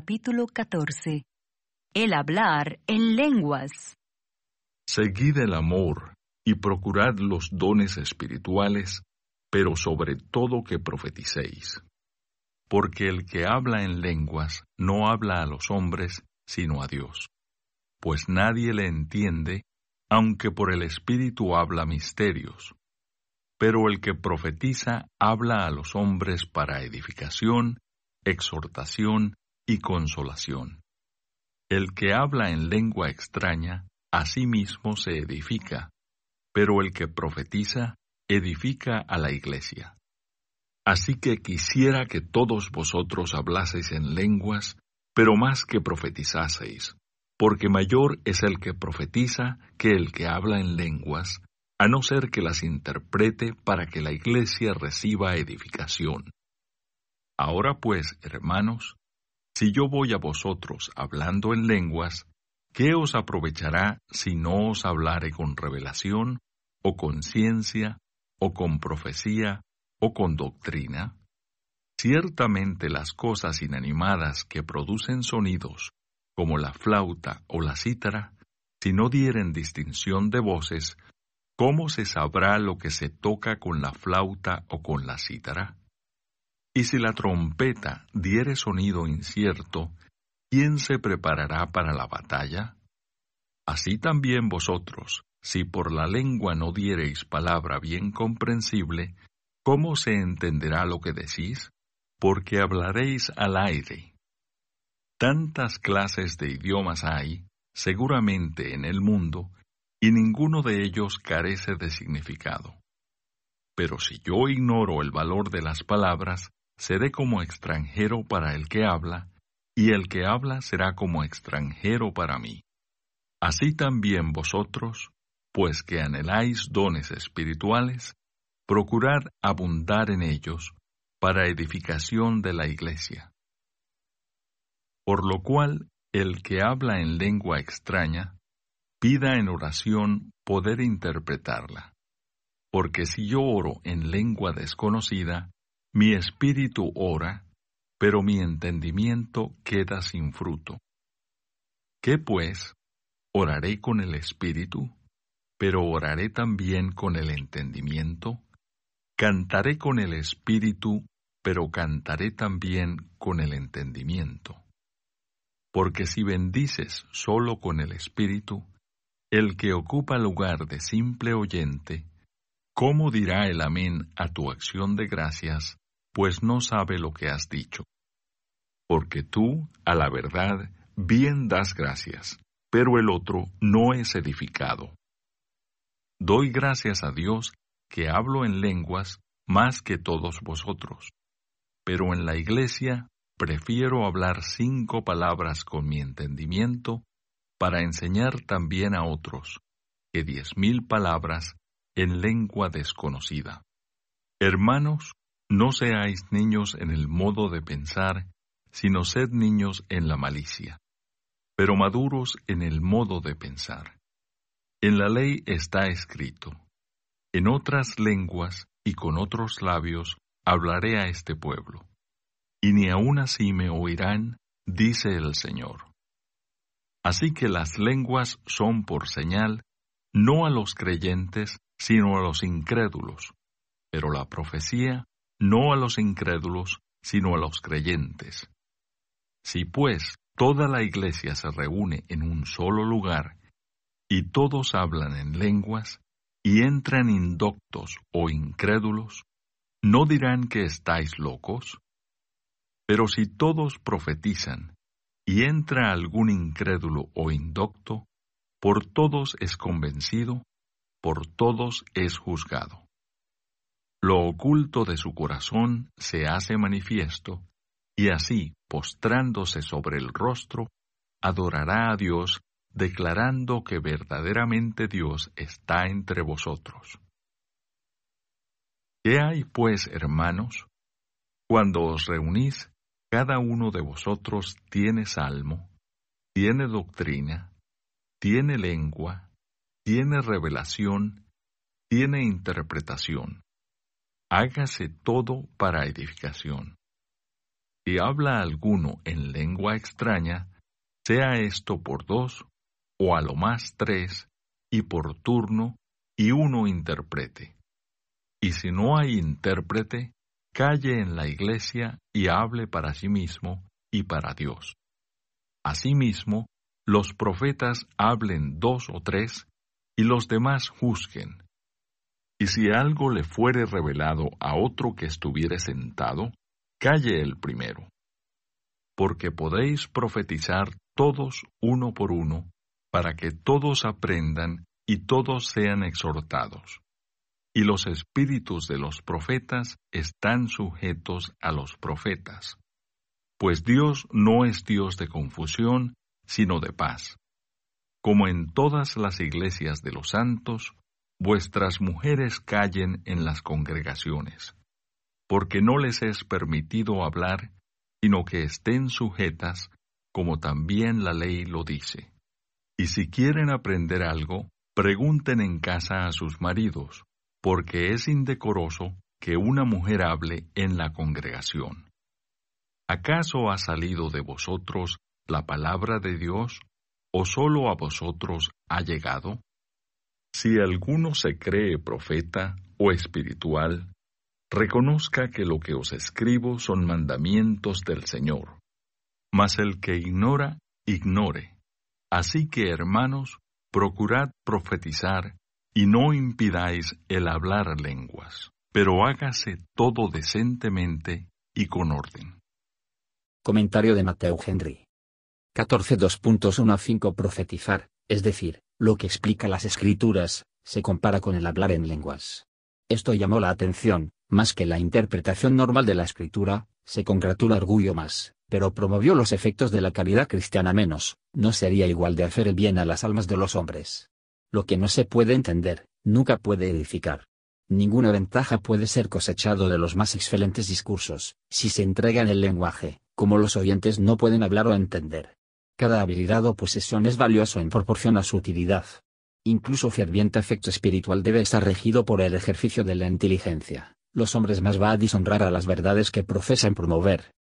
capítulo 14. El hablar en lenguas. Seguid el amor y procurad los dones espirituales, pero sobre todo que profeticéis. Porque el que habla en lenguas no habla a los hombres, sino a Dios. Pues nadie le entiende, aunque por el Espíritu habla misterios. Pero el que profetiza habla a los hombres para edificación, exhortación y consolación. El que habla en lengua extraña, a sí mismo se edifica, pero el que profetiza, edifica a la iglesia. Así que quisiera que todos vosotros hablaseis en lenguas, pero más que profetizaseis, porque mayor es el que profetiza que el que habla en lenguas, a no ser que las interprete para que la iglesia reciba edificación. Ahora pues, hermanos, si yo voy a vosotros hablando en lenguas, ¿qué os aprovechará si no os hablare con revelación, o con ciencia, o con profecía, o con doctrina? Ciertamente las cosas inanimadas que producen sonidos, como la flauta o la cítara, si no dieren distinción de voces, ¿cómo se sabrá lo que se toca con la flauta o con la cítara? Y si la trompeta diere sonido incierto, ¿quién se preparará para la batalla? Así también vosotros, si por la lengua no diereis palabra bien comprensible, ¿cómo se entenderá lo que decís? Porque hablaréis al aire. Tantas clases de idiomas hay, seguramente en el mundo, y ninguno de ellos carece de significado. Pero si yo ignoro el valor de las palabras, seré como extranjero para el que habla, y el que habla será como extranjero para mí. Así también vosotros, pues que anheláis dones espirituales, procurad abundar en ellos para edificación de la iglesia. Por lo cual, el que habla en lengua extraña, pida en oración poder interpretarla. Porque si yo oro en lengua desconocida, mi espíritu ora, pero mi entendimiento queda sin fruto. ¿Qué pues? Oraré con el espíritu, pero oraré también con el entendimiento. Cantaré con el espíritu, pero cantaré también con el entendimiento. Porque si bendices solo con el espíritu, el que ocupa lugar de simple oyente, ¿cómo dirá el amén a tu acción de gracias pues no sabe lo que has dicho. Porque tú, a la verdad, bien das gracias, pero el otro no es edificado. Doy gracias a Dios que hablo en lenguas más que todos vosotros, pero en la iglesia prefiero hablar cinco palabras con mi entendimiento para enseñar también a otros que diez mil palabras en lengua desconocida. Hermanos, no seáis niños en el modo de pensar, sino sed niños en la malicia, pero maduros en el modo de pensar. En la ley está escrito, en otras lenguas y con otros labios hablaré a este pueblo, y ni aun así me oirán, dice el Señor. Así que las lenguas son por señal, no a los creyentes, sino a los incrédulos, pero la profecía no a los incrédulos, sino a los creyentes. Si pues toda la iglesia se reúne en un solo lugar, y todos hablan en lenguas, y entran indoctos o incrédulos, ¿no dirán que estáis locos? Pero si todos profetizan, y entra algún incrédulo o indocto, por todos es convencido, por todos es juzgado. Lo oculto de su corazón se hace manifiesto, y así, postrándose sobre el rostro, adorará a Dios, declarando que verdaderamente Dios está entre vosotros. ¿Qué hay, pues, hermanos? Cuando os reunís, cada uno de vosotros tiene salmo, tiene doctrina, tiene lengua, tiene revelación, tiene interpretación hágase todo para edificación. Si habla alguno en lengua extraña, sea esto por dos, o a lo más tres, y por turno, y uno interprete. Y si no hay intérprete, calle en la iglesia y hable para sí mismo y para Dios. Asimismo, los profetas hablen dos o tres, y los demás juzguen. Y si algo le fuere revelado a otro que estuviere sentado, calle el primero. Porque podéis profetizar todos uno por uno, para que todos aprendan y todos sean exhortados. Y los espíritus de los profetas están sujetos a los profetas. Pues Dios no es Dios de confusión, sino de paz. Como en todas las iglesias de los santos, vuestras mujeres callen en las congregaciones, porque no les es permitido hablar, sino que estén sujetas, como también la ley lo dice. Y si quieren aprender algo, pregunten en casa a sus maridos, porque es indecoroso que una mujer hable en la congregación. ¿Acaso ha salido de vosotros la palabra de Dios, o sólo a vosotros ha llegado? Si alguno se cree profeta o espiritual, reconozca que lo que os escribo son mandamientos del Señor. Mas el que ignora, ignore. Así que, hermanos, procurad profetizar y no impidáis el hablar lenguas, pero hágase todo decentemente y con orden. Comentario de Mateo Henry. 14.2.1 a 5 Profetizar, es decir, lo que explica las escrituras, se compara con el hablar en lenguas. Esto llamó la atención, más que la interpretación normal de la escritura, se congratula orgullo más, pero promovió los efectos de la caridad cristiana menos, no sería igual de hacer el bien a las almas de los hombres. Lo que no se puede entender, nunca puede edificar. Ninguna ventaja puede ser cosechado de los más excelentes discursos, si se entrega en el lenguaje, como los oyentes no pueden hablar o entender. Cada habilidad o posesión es valioso en proporción a su utilidad. Incluso ferviente afecto espiritual debe estar regido por el ejercicio de la inteligencia. Los hombres más va a dishonrar a las verdades que profesan promover.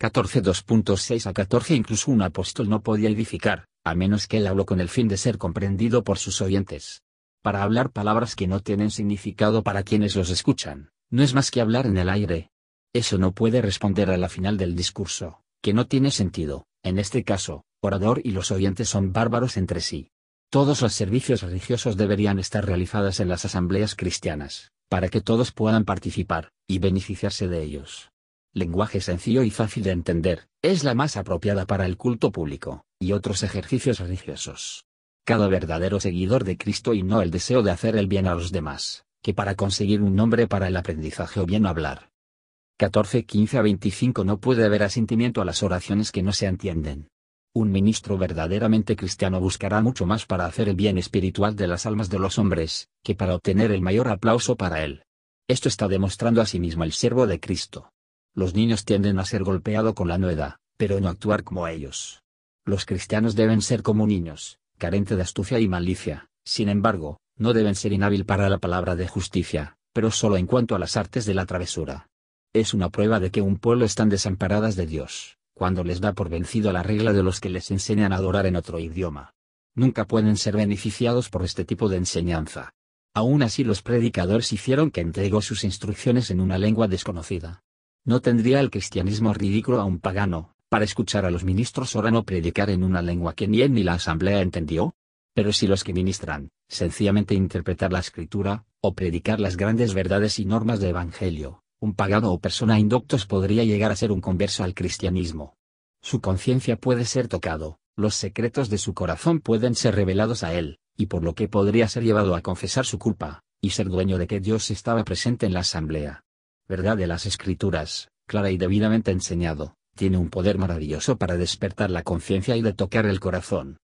14 2.6 a 14 Incluso un apóstol no podía edificar, a menos que él habló con el fin de ser comprendido por sus oyentes. Para hablar palabras que no tienen significado para quienes los escuchan, no es más que hablar en el aire. Eso no puede responder a la final del discurso, que no tiene sentido, en este caso, orador y los oyentes son bárbaros entre sí. Todos los servicios religiosos deberían estar realizados en las asambleas cristianas, para que todos puedan participar, y beneficiarse de ellos. Lenguaje sencillo y fácil de entender, es la más apropiada para el culto público, y otros ejercicios religiosos. Cada verdadero seguidor de Cristo y no el deseo de hacer el bien a los demás, que para conseguir un nombre para el aprendizaje o bien hablar. 14 15 a 25 No puede haber asentimiento a las oraciones que no se entienden. Un ministro verdaderamente cristiano buscará mucho más para hacer el bien espiritual de las almas de los hombres, que para obtener el mayor aplauso para él. Esto está demostrando a sí mismo el siervo de Cristo. Los niños tienden a ser golpeados con la nueda, pero no actuar como ellos. Los cristianos deben ser como niños, carente de astucia y malicia, sin embargo, no deben ser inhábil para la palabra de justicia, pero solo en cuanto a las artes de la travesura. Es una prueba de que un pueblo están desamparadas de Dios cuando les da por vencido la regla de los que les enseñan a adorar en otro idioma. Nunca pueden ser beneficiados por este tipo de enseñanza. Aún así los predicadores hicieron que entregó sus instrucciones en una lengua desconocida. ¿No tendría el cristianismo ridículo a un pagano, para escuchar a los ministros oran o predicar en una lengua que ni él ni la asamblea entendió? Pero si los que ministran, sencillamente interpretar la escritura, o predicar las grandes verdades y normas de evangelio, un pagano o persona indoctos podría llegar a ser un converso al cristianismo. Su conciencia puede ser tocado, los secretos de su corazón pueden ser revelados a él, y por lo que podría ser llevado a confesar su culpa, y ser dueño de que Dios estaba presente en la asamblea. Verdad de las Escrituras, clara y debidamente enseñado, tiene un poder maravilloso para despertar la conciencia y de tocar el corazón.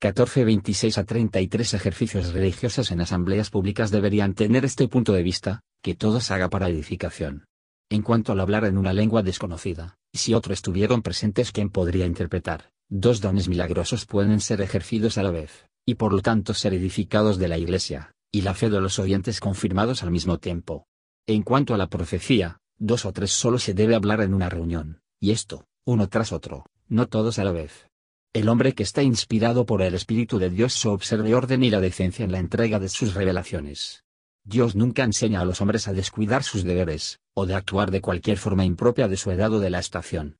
14 26 a 33 ejercicios religiosos en asambleas públicas deberían tener este punto de vista, que todo se haga para edificación. En cuanto al hablar en una lengua desconocida, si otro estuvieron presentes quien podría interpretar, dos dones milagrosos pueden ser ejercidos a la vez, y por lo tanto ser edificados de la Iglesia, y la fe de los oyentes confirmados al mismo tiempo. En cuanto a la profecía, dos o tres solo se debe hablar en una reunión, y esto, uno tras otro, no todos a la vez. El hombre que está inspirado por el Espíritu de Dios observe orden y la decencia en la entrega de sus revelaciones. Dios nunca enseña a los hombres a descuidar sus deberes, o de actuar de cualquier forma impropia de su edad o de la estación.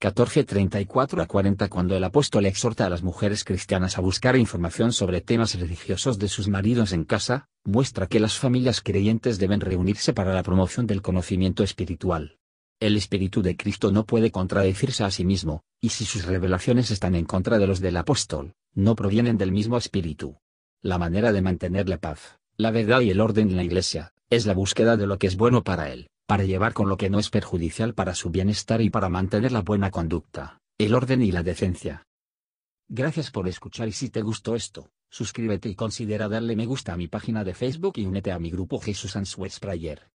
1434 a 40 Cuando el apóstol exhorta a las mujeres cristianas a buscar información sobre temas religiosos de sus maridos en casa, muestra que las familias creyentes deben reunirse para la promoción del conocimiento espiritual. El Espíritu de Cristo no puede contradecirse a sí mismo, y si sus revelaciones están en contra de los del apóstol, no provienen del mismo Espíritu. La manera de mantener la paz, la verdad y el orden en la Iglesia, es la búsqueda de lo que es bueno para él, para llevar con lo que no es perjudicial para su bienestar y para mantener la buena conducta, el orden y la decencia. Gracias por escuchar y si te gustó esto, suscríbete y considera darle me gusta a mi página de Facebook y únete a mi grupo Jesús Answers Prayer.